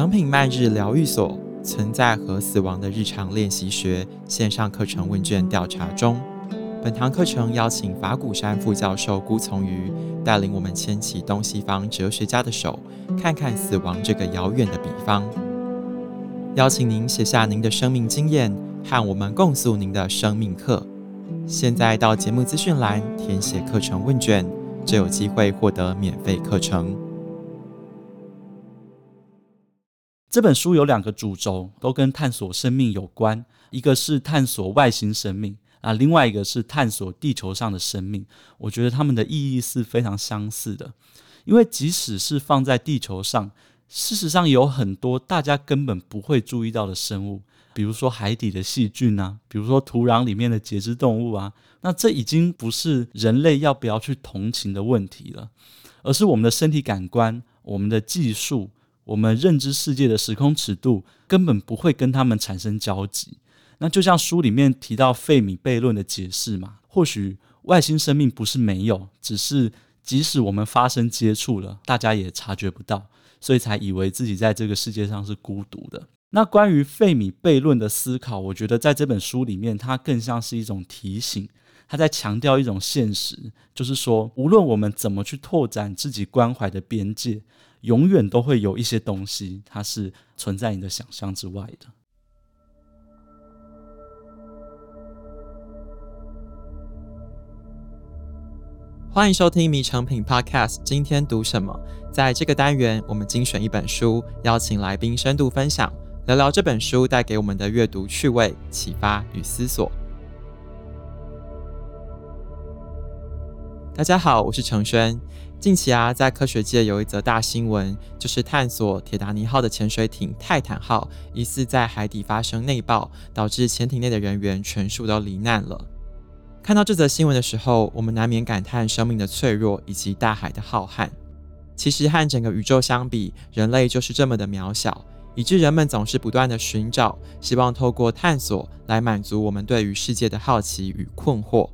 成品漫日疗愈所存在和死亡的日常练习学线上课程问卷调查中。本堂课程邀请法鼓山副教授辜从瑜带领我们牵起东西方哲学家的手，看看死亡这个遥远的比方。邀请您写下您的生命经验，和我们共诉您的生命课。现在到节目资讯栏填写课程问卷，就有机会获得免费课程。这本书有两个主轴，都跟探索生命有关，一个是探索外星生命啊，另外一个是探索地球上的生命。我觉得它们的意义是非常相似的，因为即使是放在地球上，事实上有很多大家根本不会注意到的生物。比如说海底的细菌啊，比如说土壤里面的节肢动物啊，那这已经不是人类要不要去同情的问题了，而是我们的身体感官、我们的技术、我们认知世界的时空尺度根本不会跟他们产生交集。那就像书里面提到费米悖论的解释嘛，或许外星生命不是没有，只是即使我们发生接触了，大家也察觉不到，所以才以为自己在这个世界上是孤独的。那关于费米悖论的思考，我觉得在这本书里面，它更像是一种提醒，它在强调一种现实，就是说，无论我们怎么去拓展自己关怀的边界，永远都会有一些东西，它是存在你的想象之外的。欢迎收听《迷成品 Podcast》，今天读什么？在这个单元，我们精选一本书，邀请来宾深度分享。聊聊这本书带给我们的阅读趣味、启发与思索。大家好，我是承轩。近期啊，在科学界有一则大新闻，就是探索铁达尼号的潜水艇泰坦号疑似在海底发生内爆，导致潜艇内的人员全数都罹难了。看到这则新闻的时候，我们难免感叹生命的脆弱以及大海的浩瀚。其实和整个宇宙相比，人类就是这么的渺小。以致人们总是不断地寻找，希望透过探索来满足我们对于世界的好奇与困惑。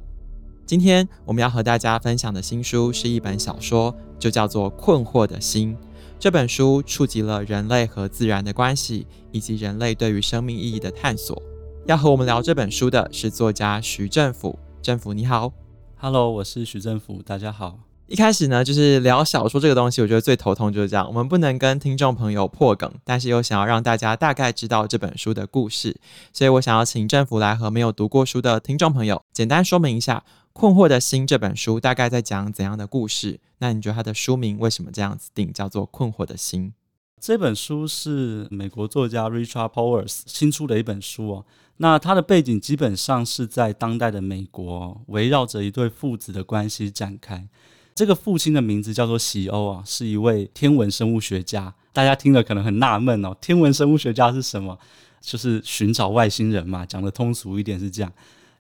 今天我们要和大家分享的新书是一本小说，就叫做《困惑的心》。这本书触及了人类和自然的关系，以及人类对于生命意义的探索。要和我们聊这本书的是作家徐政府。政府你好，Hello，我是徐政府，大家好。一开始呢，就是聊小说这个东西，我觉得最头痛就是这样。我们不能跟听众朋友破梗，但是又想要让大家大概知道这本书的故事，所以我想要请政府来和没有读过书的听众朋友简单说明一下《困惑的心》这本书大概在讲怎样的故事。那你觉得它的书名为什么这样子定，叫做《困惑的心》？这本书是美国作家 Richard Powers 新出的一本书哦。那它的背景基本上是在当代的美国，围绕着一对父子的关系展开。这个父亲的名字叫做席欧啊，是一位天文生物学家。大家听了可能很纳闷哦，天文生物学家是什么？就是寻找外星人嘛，讲得通俗一点是这样。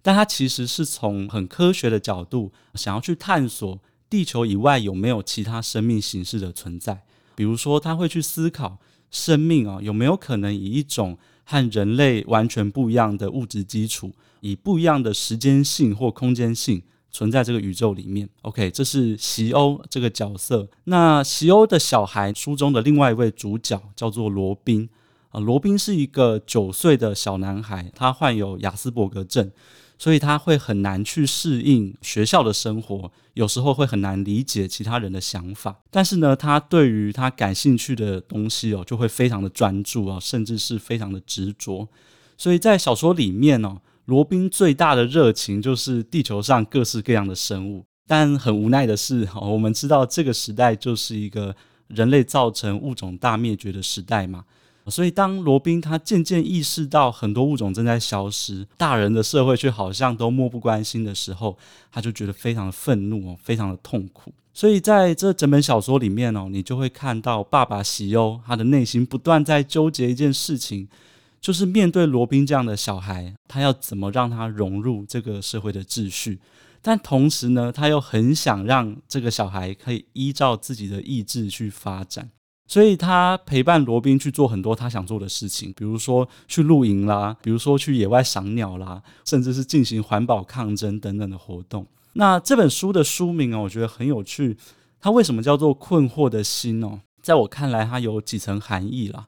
但他其实是从很科学的角度，想要去探索地球以外有没有其他生命形式的存在。比如说，他会去思考生命啊，有没有可能以一种和人类完全不一样的物质基础，以不一样的时间性或空间性。存在这个宇宙里面，OK，这是席欧这个角色。那席欧的小孩，书中的另外一位主角叫做罗宾啊。罗宾是一个九岁的小男孩，他患有亚斯伯格症，所以他会很难去适应学校的生活，有时候会很难理解其他人的想法。但是呢，他对于他感兴趣的东西哦，就会非常的专注啊，甚至是非常的执着。所以在小说里面哦。罗宾最大的热情就是地球上各式各样的生物，但很无奈的是，我们知道这个时代就是一个人类造成物种大灭绝的时代嘛。所以当罗宾他渐渐意识到很多物种正在消失，大人的社会却好像都漠不关心的时候，他就觉得非常的愤怒哦，非常的痛苦。所以在这整本小说里面哦，你就会看到爸爸席优他的内心不断在纠结一件事情。就是面对罗宾这样的小孩，他要怎么让他融入这个社会的秩序？但同时呢，他又很想让这个小孩可以依照自己的意志去发展，所以他陪伴罗宾去做很多他想做的事情，比如说去露营啦，比如说去野外赏鸟啦，甚至是进行环保抗争等等的活动。那这本书的书名哦，我觉得很有趣，它为什么叫做《困惑的心》哦？在我看来，它有几层含义啦。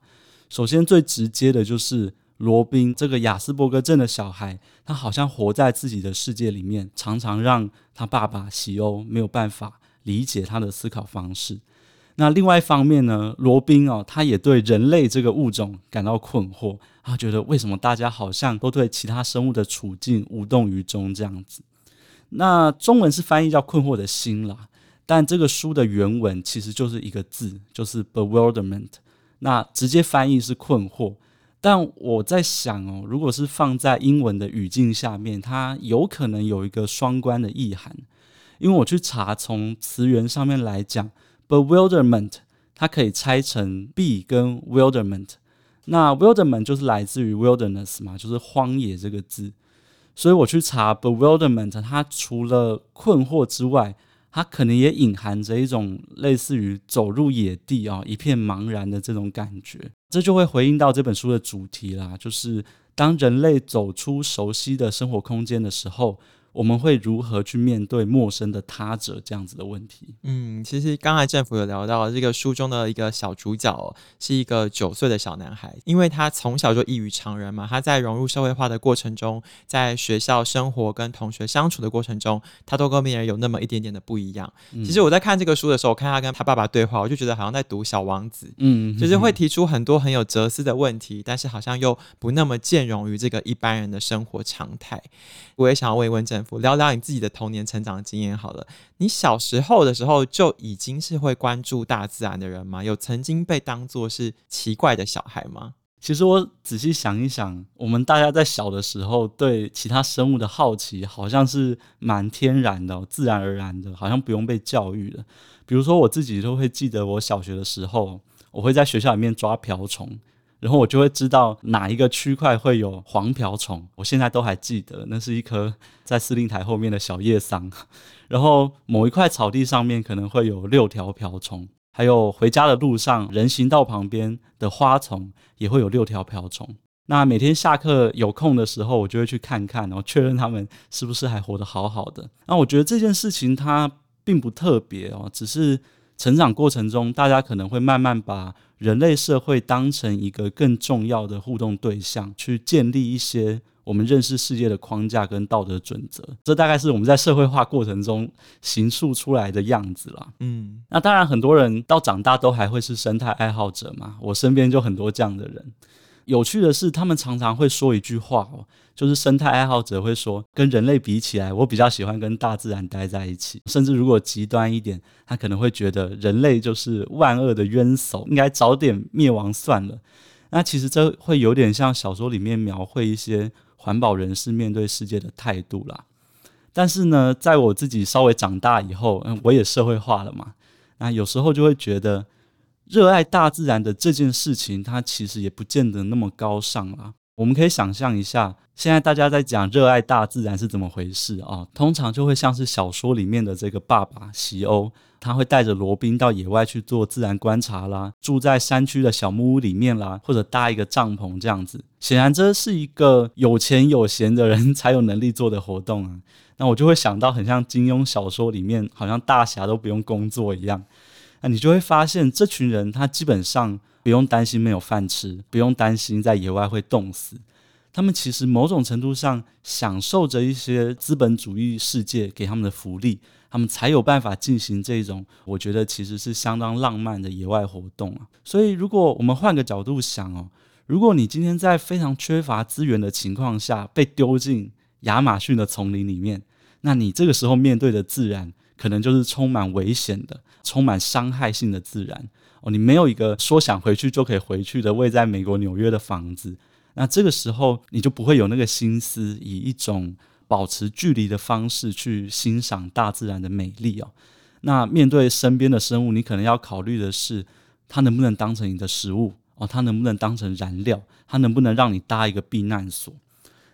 首先最直接的就是罗宾这个亚斯伯格症的小孩，他好像活在自己的世界里面，常常让他爸爸喜欧没有办法理解他的思考方式。那另外一方面呢，罗宾哦，他也对人类这个物种感到困惑，他觉得为什么大家好像都对其他生物的处境无动于衷这样子。那中文是翻译叫“困惑的心”啦，但这个书的原文其实就是一个字，就是 “bewilderment”。那直接翻译是“困惑”，但我在想哦，如果是放在英文的语境下面，它有可能有一个双关的意涵，因为我去查从词源上面来讲。Bewilderment，它可以拆成 b 跟 wilderness。那 wilderness 就是来自于 wilderness 嘛，就是荒野这个字。所以我去查 bewilderment，它除了困惑之外，它可能也隐含着一种类似于走入野地啊，一片茫然的这种感觉。这就会回应到这本书的主题啦，就是当人类走出熟悉的生活空间的时候。我们会如何去面对陌生的他者这样子的问题？嗯，其实刚才政府有聊到这个书中的一个小主角哦，是一个九岁的小男孩，因为他从小就异于常人嘛，他在融入社会化的过程中，在学校生活跟同学相处的过程中，他都跟别人有那么一点点的不一样。嗯，其实我在看这个书的时候，我看他跟他爸爸对话，我就觉得好像在读《小王子》，嗯，就是会提出很多很有哲思的问题，但是好像又不那么兼容于这个一般人的生活常态。我也想要问一问政府。聊聊你自己的童年成长经验好了。你小时候的时候就已经是会关注大自然的人吗？有曾经被当作是奇怪的小孩吗？其实我仔细想一想，我们大家在小的时候对其他生物的好奇，好像是蛮天然的、自然而然的，好像不用被教育的。比如说我自己都会记得，我小学的时候，我会在学校里面抓瓢虫。然后我就会知道哪一个区块会有黄瓢虫，我现在都还记得，那是一棵在司令台后面的小叶桑。然后某一块草地上面可能会有六条瓢虫，还有回家的路上人行道旁边的花丛也会有六条瓢虫。那每天下课有空的时候，我就会去看看，然后确认他们是不是还活得好好的。那我觉得这件事情它并不特别哦，只是成长过程中大家可能会慢慢把。人类社会当成一个更重要的互动对象，去建立一些我们认识世界的框架跟道德准则，这大概是我们在社会化过程中形塑出来的样子啦。嗯，那当然，很多人到长大都还会是生态爱好者嘛，我身边就很多这样的人。有趣的是，他们常常会说一句话哦，就是生态爱好者会说，跟人类比起来，我比较喜欢跟大自然待在一起。甚至如果极端一点，他可能会觉得人类就是万恶的冤首，应该早点灭亡算了。那其实这会有点像小说里面描绘一些环保人士面对世界的态度啦。但是呢，在我自己稍微长大以后，嗯，我也社会化了嘛，那有时候就会觉得。热爱大自然的这件事情，它其实也不见得那么高尚啦。我们可以想象一下，现在大家在讲热爱大自然是怎么回事啊？通常就会像是小说里面的这个爸爸西欧，他会带着罗宾到野外去做自然观察啦，住在山区的小木屋里面啦，或者搭一个帐篷这样子。显然，这是一个有钱有闲的人才有能力做的活动啊。那我就会想到，很像金庸小说里面，好像大侠都不用工作一样。那你就会发现，这群人他基本上不用担心没有饭吃，不用担心在野外会冻死。他们其实某种程度上享受着一些资本主义世界给他们的福利，他们才有办法进行这种我觉得其实是相当浪漫的野外活动啊。所以，如果我们换个角度想哦，如果你今天在非常缺乏资源的情况下被丢进亚马逊的丛林里面，那你这个时候面对的自然，可能就是充满危险的、充满伤害性的自然哦。你没有一个说想回去就可以回去的位在美国纽约的房子，那这个时候你就不会有那个心思，以一种保持距离的方式去欣赏大自然的美丽哦。那面对身边的生物，你可能要考虑的是，它能不能当成你的食物哦？它能不能当成燃料？它能不能让你搭一个避难所？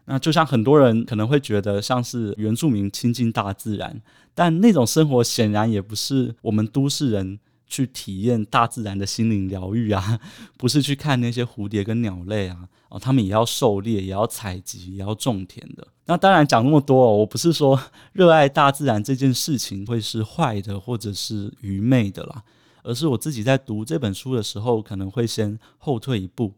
那就像很多人可能会觉得，像是原住民亲近大自然，但那种生活显然也不是我们都市人去体验大自然的心灵疗愈啊，不是去看那些蝴蝶跟鸟类啊，哦，他们也要狩猎，也要采集，也要种田的。那当然讲那么多哦，我不是说 热爱大自然这件事情会是坏的或者是愚昧的啦，而是我自己在读这本书的时候，可能会先后退一步，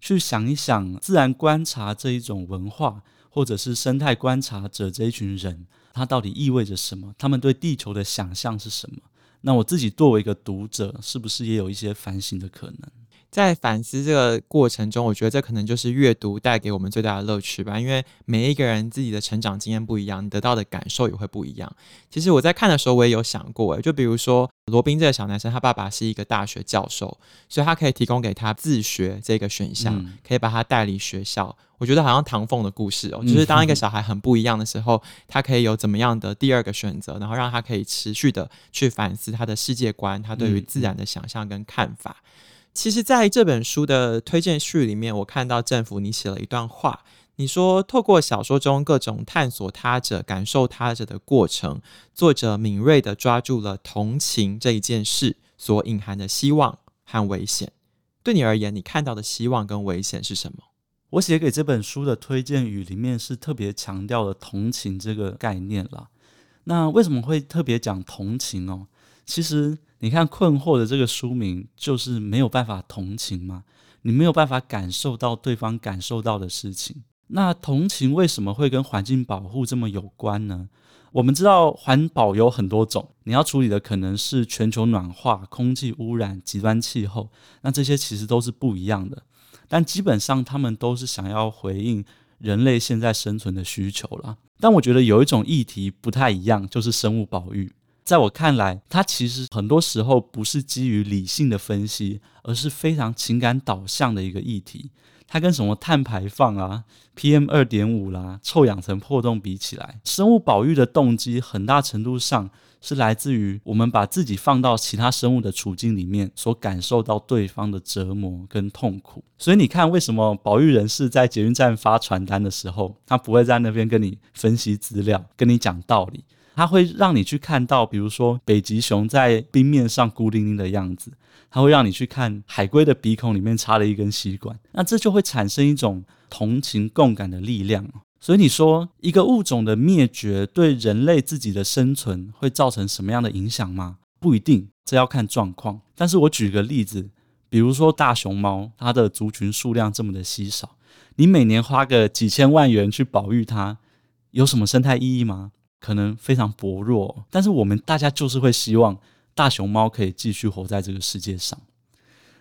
去想一想自然观察这一种文化，或者是生态观察者这一群人，他到底意味着什么？他们对地球的想象是什么？那我自己作为一个读者，是不是也有一些反省的可能？在反思这个过程中，我觉得这可能就是阅读带给我们最大的乐趣吧。因为每一个人自己的成长经验不一样，你得到的感受也会不一样。其实我在看的时候，我也有想过，诶，就比如说罗宾这个小男生，他爸爸是一个大学教授，所以他可以提供给他自学这个选项，嗯、可以把他带离学校。我觉得好像唐凤的故事哦，就是当一个小孩很不一样的时候，他可以有怎么样的第二个选择，然后让他可以持续的去反思他的世界观，他对于自然的想象跟看法。其实，在这本书的推荐序里面，我看到政府你写了一段话，你说透过小说中各种探索他者、感受他者的过程，作者敏锐地抓住了同情这一件事所隐含的希望和危险。对你而言，你看到的希望跟危险是什么？我写给这本书的推荐语里面是特别强调了同情这个概念了。那为什么会特别讲同情哦？其实。你看，困惑的这个书名就是没有办法同情吗？你没有办法感受到对方感受到的事情。那同情为什么会跟环境保护这么有关呢？我们知道环保有很多种，你要处理的可能是全球暖化、空气污染、极端气候，那这些其实都是不一样的。但基本上，他们都是想要回应人类现在生存的需求啦。但我觉得有一种议题不太一样，就是生物保育。在我看来，它其实很多时候不是基于理性的分析，而是非常情感导向的一个议题。它跟什么碳排放啊、PM 二点五啦、臭氧层破洞比起来，生物保育的动机很大程度上是来自于我们把自己放到其他生物的处境里面，所感受到对方的折磨跟痛苦。所以你看，为什么保育人士在捷运站发传单的时候，他不会在那边跟你分析资料、跟你讲道理？它会让你去看到，比如说北极熊在冰面上孤零零的样子；它会让你去看海龟的鼻孔里面插了一根吸管。那这就会产生一种同情共感的力量。所以你说，一个物种的灭绝对人类自己的生存会造成什么样的影响吗？不一定，这要看状况。但是我举个例子，比如说大熊猫，它的族群数量这么的稀少，你每年花个几千万元去保育它，有什么生态意义吗？可能非常薄弱，但是我们大家就是会希望大熊猫可以继续活在这个世界上。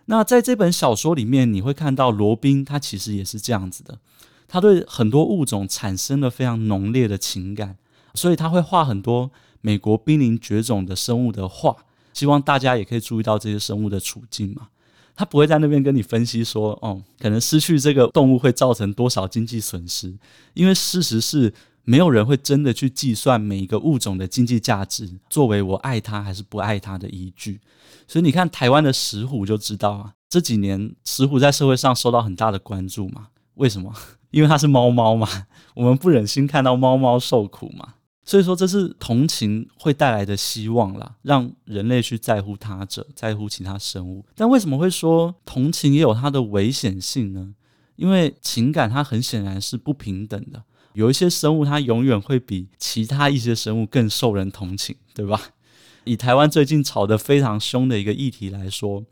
那在这本小说里面，你会看到罗宾他其实也是这样子的，他对很多物种产生了非常浓烈的情感，所以他会画很多美国濒临绝种的生物的画，希望大家也可以注意到这些生物的处境嘛。他不会在那边跟你分析说，哦，可能失去这个动物会造成多少经济损失，因为事实是。没有人会真的去计算每一个物种的经济价值，作为我爱它还是不爱它的依据。所以你看台湾的石虎就知道啊，这几年石虎在社会上受到很大的关注嘛。为什么？因为它是猫猫嘛，我们不忍心看到猫猫受苦嘛。所以说这是同情会带来的希望啦，让人类去在乎他者，在乎其他生物。但为什么会说同情也有它的危险性呢？因为情感它很显然是不平等的。有一些生物，它永远会比其他一些生物更受人同情，对吧？以台湾最近吵得非常凶的一个议题来说，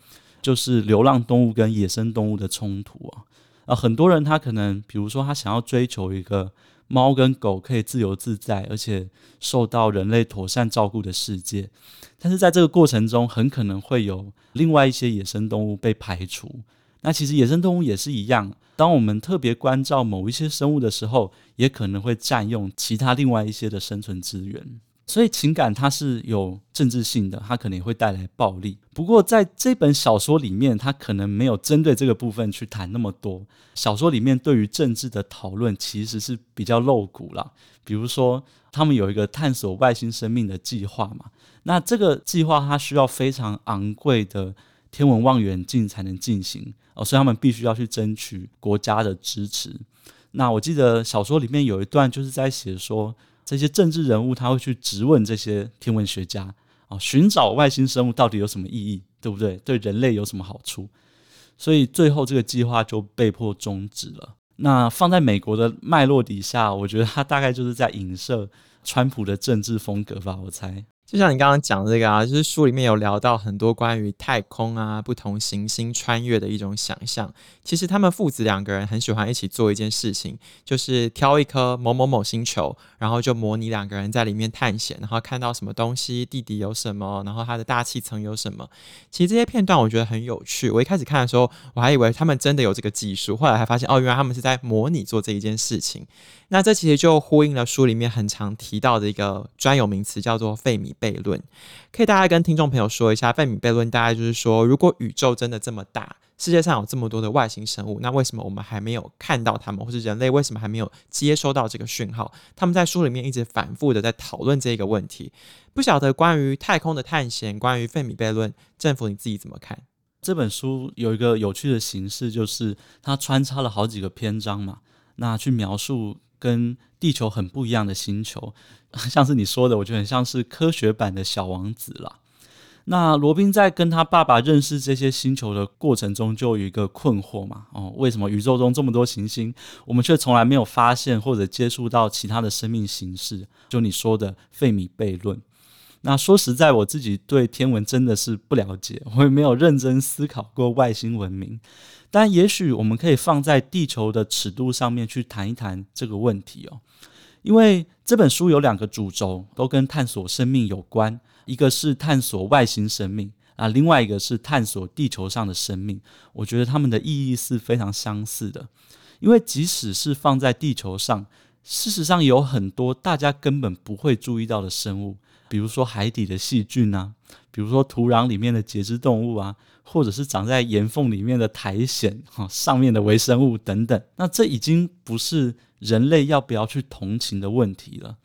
就是流浪动物跟野生动物的冲突啊。啊，很多人他可能，比如说他想要追求一个猫跟狗可以自由自在，而且受到人类妥善照顾的世界，但是在这个过程中，很可能会有另外一些野生动物被排除。那其实野生动物也是一样，当我们特别关照某一些生物的时候，也可能会占用其他另外一些的生存资源。所以情感它是有政治性的，它可能会带来暴力。不过在这本小说里面，它可能没有针对这个部分去谈那么多。小说里面对于政治的讨论其实是比较露骨啦，比如说他们有一个探索外星生命的计划嘛，那这个计划它需要非常昂贵的。天文望远镜才能进行哦，所以他们必须要去争取国家的支持。那我记得小说里面有一段就是在写说，这些政治人物他会去质问这些天文学家哦，寻找外星生物到底有什么意义，对不对？对人类有什么好处？所以最后这个计划就被迫终止了。那放在美国的脉络底下，我觉得他大概就是在影射川普的政治风格吧，我猜。就像你刚刚讲的这个啊，就是书里面有聊到很多关于太空啊、不同行星穿越的一种想象。其实他们父子两个人很喜欢一起做一件事情，就是挑一颗某某某星球，然后就模拟两个人在里面探险，然后看到什么东西，地底有什么，然后它的大气层有什么。其实这些片段我觉得很有趣。我一开始看的时候，我还以为他们真的有这个技术，后来还发现哦，原来他们是在模拟做这一件事情。那这其实就呼应了书里面很常提到的一个专有名词，叫做费米悖论。可以大概跟听众朋友说一下，费米悖论大概就是说，如果宇宙真的这么大，世界上有这么多的外星生物，那为什么我们还没有看到他们，或是人类为什么还没有接收到这个讯号？他们在书里面一直反复的在讨论这个问题。不晓得关于太空的探险，关于费米悖论，政府你自己怎么看？这本书有一个有趣的形式，就是它穿插了好几个篇章嘛，那去描述。跟地球很不一样的星球，像是你说的，我觉得很像是科学版的小王子啦。那罗宾在跟他爸爸认识这些星球的过程中，就有一个困惑嘛，哦，为什么宇宙中这么多行星，我们却从来没有发现或者接触到其他的生命形式？就你说的费米悖论。那说实在，我自己对天文真的是不了解，我也没有认真思考过外星文明。但也许我们可以放在地球的尺度上面去谈一谈这个问题哦，因为这本书有两个主轴，都跟探索生命有关，一个是探索外星生命啊，另外一个是探索地球上的生命。我觉得他们的意义是非常相似的，因为即使是放在地球上，事实上有很多大家根本不会注意到的生物。比如说海底的细菌啊，比如说土壤里面的节肢动物啊，或者是长在岩缝里面的苔藓哈，上面的微生物等等。那这已经不是人类要不要去同情的问题了，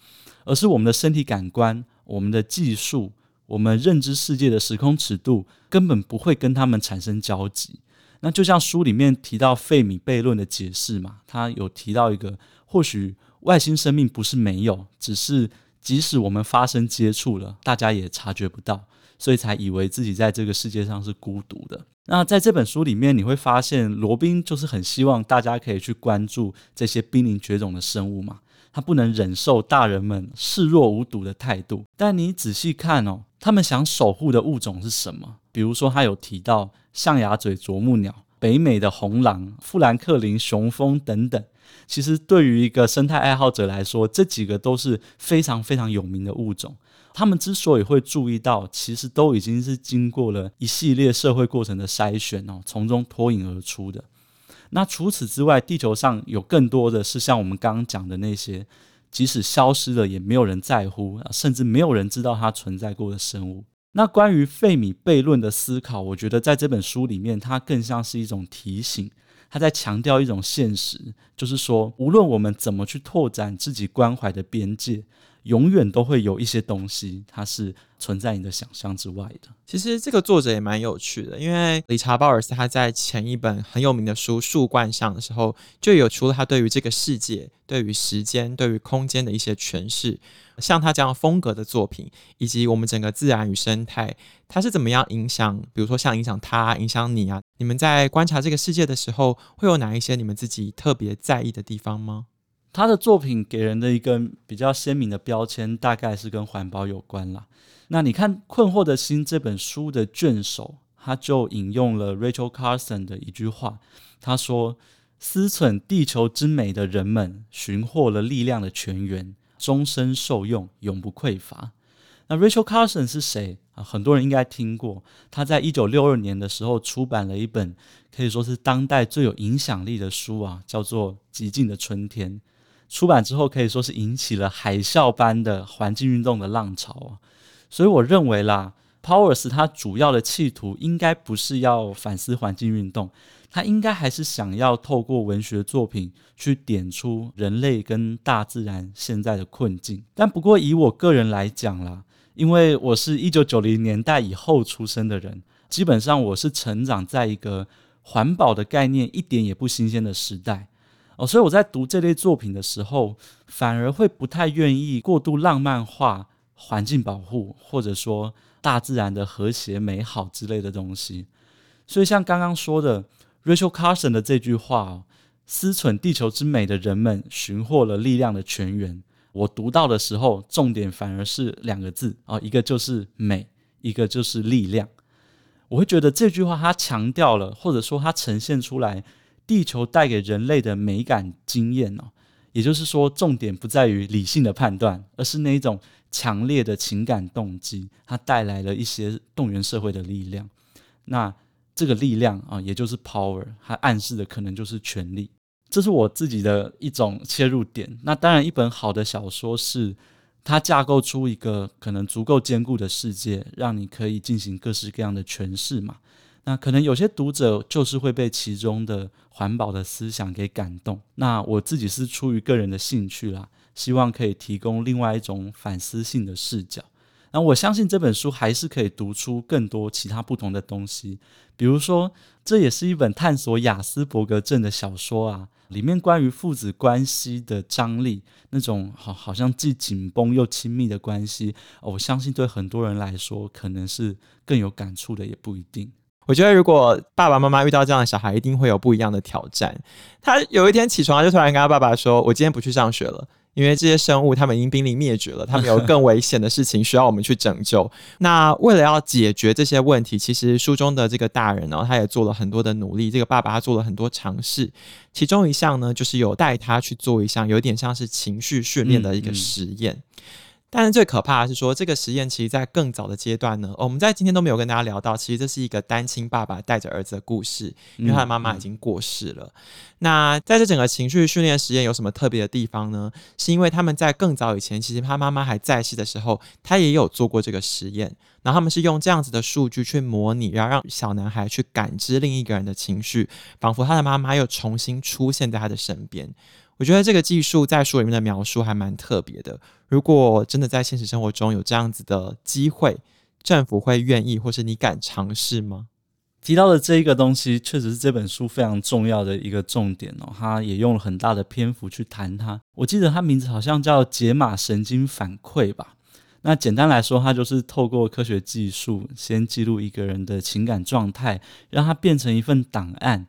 而是我们的身体感官、我们的技术、我们认知世界的时空尺度根本不会跟他们产生交集。那就像书里面提到费米悖论的解释嘛，他有提到一个，或许外星生命不是没有，只是。即使我们发生接触了，大家也察觉不到，所以才以为自己在这个世界上是孤独的。那在这本书里面，你会发现罗宾就是很希望大家可以去关注这些濒临绝种的生物嘛，他不能忍受大人们视若无睹的态度。但你仔细看哦，他们想守护的物种是什么？比如说，他有提到象牙嘴啄木鸟、北美的红狼、富兰克林雄蜂等等。其实，对于一个生态爱好者来说，这几个都是非常非常有名的物种。他们之所以会注意到，其实都已经是经过了一系列社会过程的筛选哦，从中脱颖而出的。那除此之外，地球上有更多的是像我们刚刚讲的那些，即使消失了也没有人在乎，甚至没有人知道它存在过的生物。那关于费米悖论的思考，我觉得在这本书里面，它更像是一种提醒。他在强调一种现实，就是说，无论我们怎么去拓展自己关怀的边界，永远都会有一些东西，它是存在你的想象之外的。其实这个作者也蛮有趣的，因为理查鲍尔斯他在前一本很有名的书《树冠上》的时候，就有除了他对于这个世界、对于时间、对于空间的一些诠释。像他这样风格的作品，以及我们整个自然与生态，它是怎么样影响？比如说像影响他、影响你啊？你们在观察这个世界的时候，会有哪一些你们自己特别在意的地方吗？他的作品给人的一个比较鲜明的标签，大概是跟环保有关啦。那你看《困惑的心》这本书的卷首，他就引用了 Rachel Carson 的一句话，他说：“思忖地球之美的人们，寻获了力量的泉源。”终身受用，永不匮乏。那 Rachel Carson 是谁啊？很多人应该听过。他在一九六二年的时候出版了一本可以说是当代最有影响力的书啊，叫做《寂静的春天》。出版之后可以说是引起了海啸般的环境运动的浪潮啊。所以我认为啦，Powers 他主要的企图应该不是要反思环境运动。他应该还是想要透过文学作品去点出人类跟大自然现在的困境。但不过以我个人来讲啦，因为我是一九九零年代以后出生的人，基本上我是成长在一个环保的概念一点也不新鲜的时代哦，所以我在读这类作品的时候，反而会不太愿意过度浪漫化环境保护，或者说大自然的和谐美好之类的东西。所以像刚刚说的。Rachel Carson 的这句话哦，思忖地球之美的人们寻获了力量的泉源。我读到的时候，重点反而是两个字啊，一个就是美，一个就是力量。我会觉得这句话它强调了，或者说它呈现出来，地球带给人类的美感经验哦。也就是说，重点不在于理性的判断，而是那一种强烈的情感动机，它带来了一些动员社会的力量。那这个力量啊，也就是 power，它暗示的可能就是权力。这是我自己的一种切入点。那当然，一本好的小说是它架构出一个可能足够坚固的世界，让你可以进行各式各样的诠释嘛。那可能有些读者就是会被其中的环保的思想给感动。那我自己是出于个人的兴趣啦，希望可以提供另外一种反思性的视角。那我相信这本书还是可以读出更多其他不同的东西，比如说，这也是一本探索雅斯伯格症的小说啊。里面关于父子关系的张力，那种好好像既紧绷又亲密的关系，我相信对很多人来说，可能是更有感触的，也不一定。我觉得，如果爸爸妈妈遇到这样的小孩，一定会有不一样的挑战。他有一天起床，就突然跟他爸爸说：“我今天不去上学了。”因为这些生物，他们已经濒临灭绝了，他们有更危险的事情需要我们去拯救。那为了要解决这些问题，其实书中的这个大人呢，他也做了很多的努力。这个爸爸他做了很多尝试，其中一项呢，就是有带他去做一项有点像是情绪训练的一个实验。嗯嗯但是最可怕的是说，这个实验其实在更早的阶段呢，我们在今天都没有跟大家聊到，其实这是一个单亲爸爸带着儿子的故事，因为他的妈妈已经过世了。嗯嗯、那在这整个情绪训练实验有什么特别的地方呢？是因为他们在更早以前，其实他妈妈还在世的时候，他也有做过这个实验，然后他们是用这样子的数据去模拟，然后让小男孩去感知另一个人的情绪，仿佛他的妈妈又重新出现在他的身边。我觉得这个技术在书里面的描述还蛮特别的。如果真的在现实生活中有这样子的机会，政府会愿意，或是你敢尝试吗？提到的这一个东西，确实是这本书非常重要的一个重点哦。他也用了很大的篇幅去谈它。我记得它名字好像叫解码神经反馈吧。那简单来说，它就是透过科学技术，先记录一个人的情感状态，让它变成一份档案。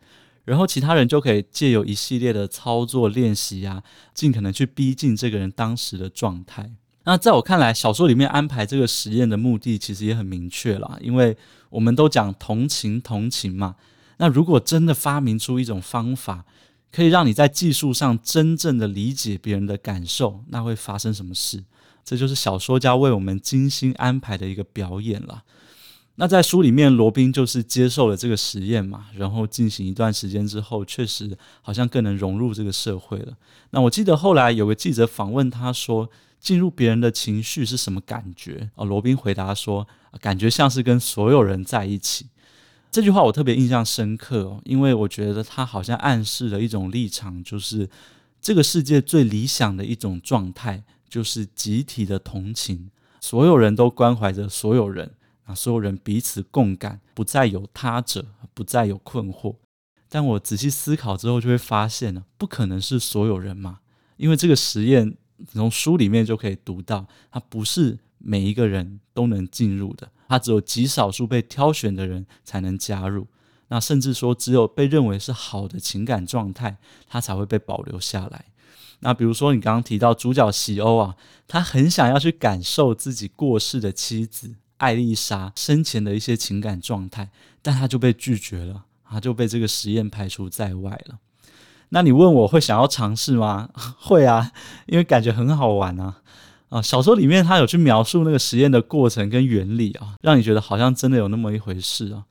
然后其他人就可以借由一系列的操作练习啊，尽可能去逼近这个人当时的状态。那在我看来，小说里面安排这个实验的目的其实也很明确啦，因为我们都讲同情同情嘛。那如果真的发明出一种方法，可以让你在技术上真正的理解别人的感受，那会发生什么事？这就是小说家为我们精心安排的一个表演了。那在书里面，罗宾就是接受了这个实验嘛，然后进行一段时间之后，确实好像更能融入这个社会了。那我记得后来有个记者访问他说，进入别人的情绪是什么感觉？哦，罗宾回答说，感觉像是跟所有人在一起。这句话我特别印象深刻哦，因为我觉得他好像暗示了一种立场，就是这个世界最理想的一种状态，就是集体的同情，所有人都关怀着所有人。所有人彼此共感，不再有他者，不再有困惑。但我仔细思考之后，就会发现呢，不可能是所有人嘛，因为这个实验从书里面就可以读到，它不是每一个人都能进入的，它只有极少数被挑选的人才能加入。那甚至说，只有被认为是好的情感状态，它才会被保留下来。那比如说，你刚刚提到主角席欧啊，他很想要去感受自己过世的妻子。艾丽莎生前的一些情感状态，但她就被拒绝了，她就被这个实验排除在外了。那你问我会想要尝试吗？会啊，因为感觉很好玩啊！啊，小说里面他有去描述那个实验的过程跟原理啊，让你觉得好像真的有那么一回事啊。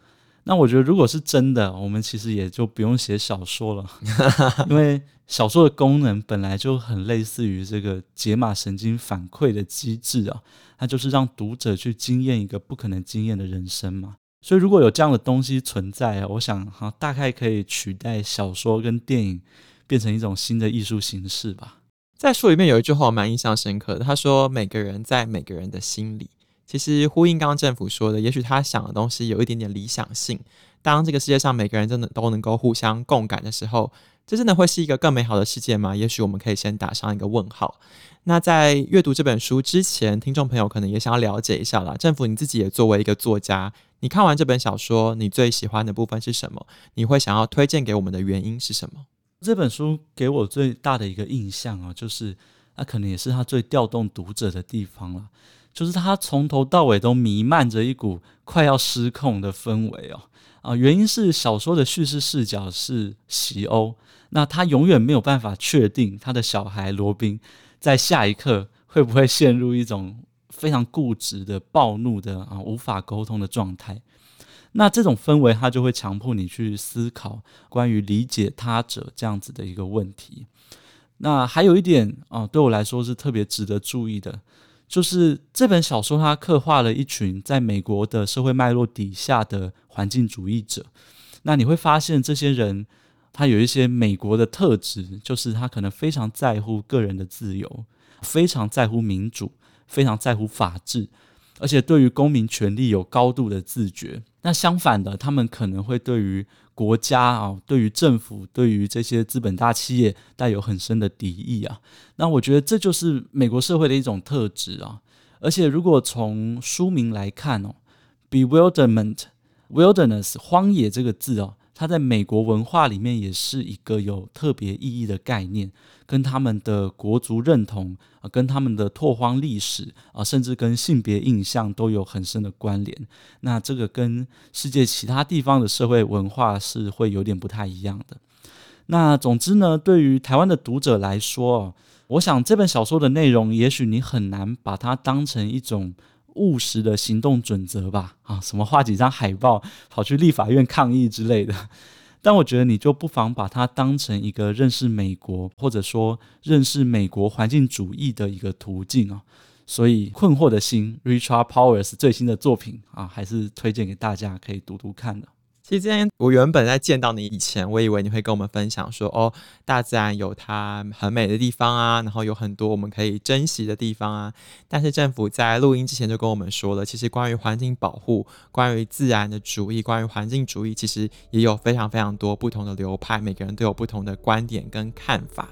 那我觉得如果是真的，我们其实也就不用写小说了，因为小说的功能本来就很类似于这个解码神经反馈的机制啊。它就是让读者去经验一个不可能经验的人生嘛，所以如果有这样的东西存在啊，我想哈，大概可以取代小说跟电影，变成一种新的艺术形式吧。在书里面有一句话我蛮印象深刻的，他说：“每个人在每个人的心里。”其实呼应刚刚政府说的，也许他想的东西有一点点理想性。当这个世界上每个人真的都能够互相共感的时候，这真的会是一个更美好的世界吗？也许我们可以先打上一个问号。那在阅读这本书之前，听众朋友可能也想要了解一下啦。政府你自己也作为一个作家，你看完这本小说，你最喜欢的部分是什么？你会想要推荐给我们的原因是什么？这本书给我最大的一个印象啊，就是那可能也是他最调动读者的地方了。就是他从头到尾都弥漫着一股快要失控的氛围哦。啊，原因是小说的叙事视角是西欧，那他永远没有办法确定他的小孩罗宾在下一刻会不会陷入一种非常固执的暴怒的啊无法沟通的状态。那这种氛围，他就会强迫你去思考关于理解他者这样子的一个问题。那还有一点啊，对我来说是特别值得注意的。就是这本小说，它刻画了一群在美国的社会脉络底下的环境主义者。那你会发现，这些人他有一些美国的特质，就是他可能非常在乎个人的自由，非常在乎民主，非常在乎法治，而且对于公民权利有高度的自觉。那相反的，他们可能会对于国家啊，对于政府，对于这些资本大企业带有很深的敌意啊。那我觉得这就是美国社会的一种特质啊。而且如果从书名来看哦，bewilderment，wilderness，荒野这个字哦。它在美国文化里面也是一个有特别意义的概念，跟他们的国族认同啊，跟他们的拓荒历史啊，甚至跟性别印象都有很深的关联。那这个跟世界其他地方的社会文化是会有点不太一样的。那总之呢，对于台湾的读者来说，我想这本小说的内容，也许你很难把它当成一种。务实的行动准则吧，啊，什么画几张海报，跑去立法院抗议之类的。但我觉得你就不妨把它当成一个认识美国，或者说认识美国环境主义的一个途径啊。所以，困惑的心，Richard Powers 最新的作品啊，还是推荐给大家可以读读看的。其实今天我原本在见到你以前，我以为你会跟我们分享说，哦，大自然有它很美的地方啊，然后有很多我们可以珍惜的地方啊。但是政府在录音之前就跟我们说了，其实关于环境保护、关于自然的主义、关于环境主义，其实也有非常非常多不同的流派，每个人都有不同的观点跟看法。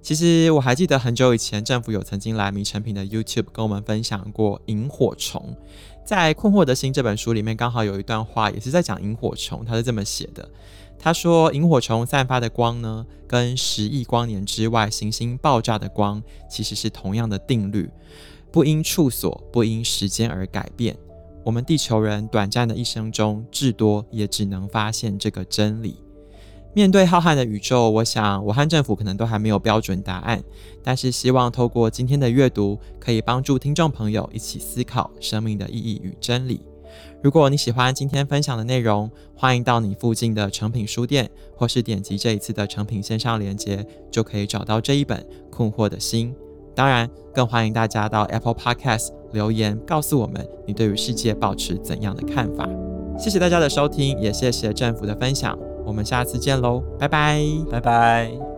其实我还记得很久以前，政府有曾经来迷诚品的 YouTube 跟我们分享过萤火虫。在《困惑的心》这本书里面，刚好有一段话也是在讲萤火虫，他是这么写的：他说，萤火虫散发的光呢，跟十亿光年之外行星爆炸的光其实是同样的定律，不因处所，不因时间而改变。我们地球人短暂的一生中，至多也只能发现这个真理。面对浩瀚的宇宙，我想我和政府可能都还没有标准答案，但是希望透过今天的阅读，可以帮助听众朋友一起思考生命的意义与真理。如果你喜欢今天分享的内容，欢迎到你附近的诚品书店，或是点击这一次的诚品线上连接，就可以找到这一本《困惑的心》。当然，更欢迎大家到 Apple Podcast 留言，告诉我们你对于世界保持怎样的看法。谢谢大家的收听，也谢谢政府的分享。我们下次见喽，拜拜，拜拜。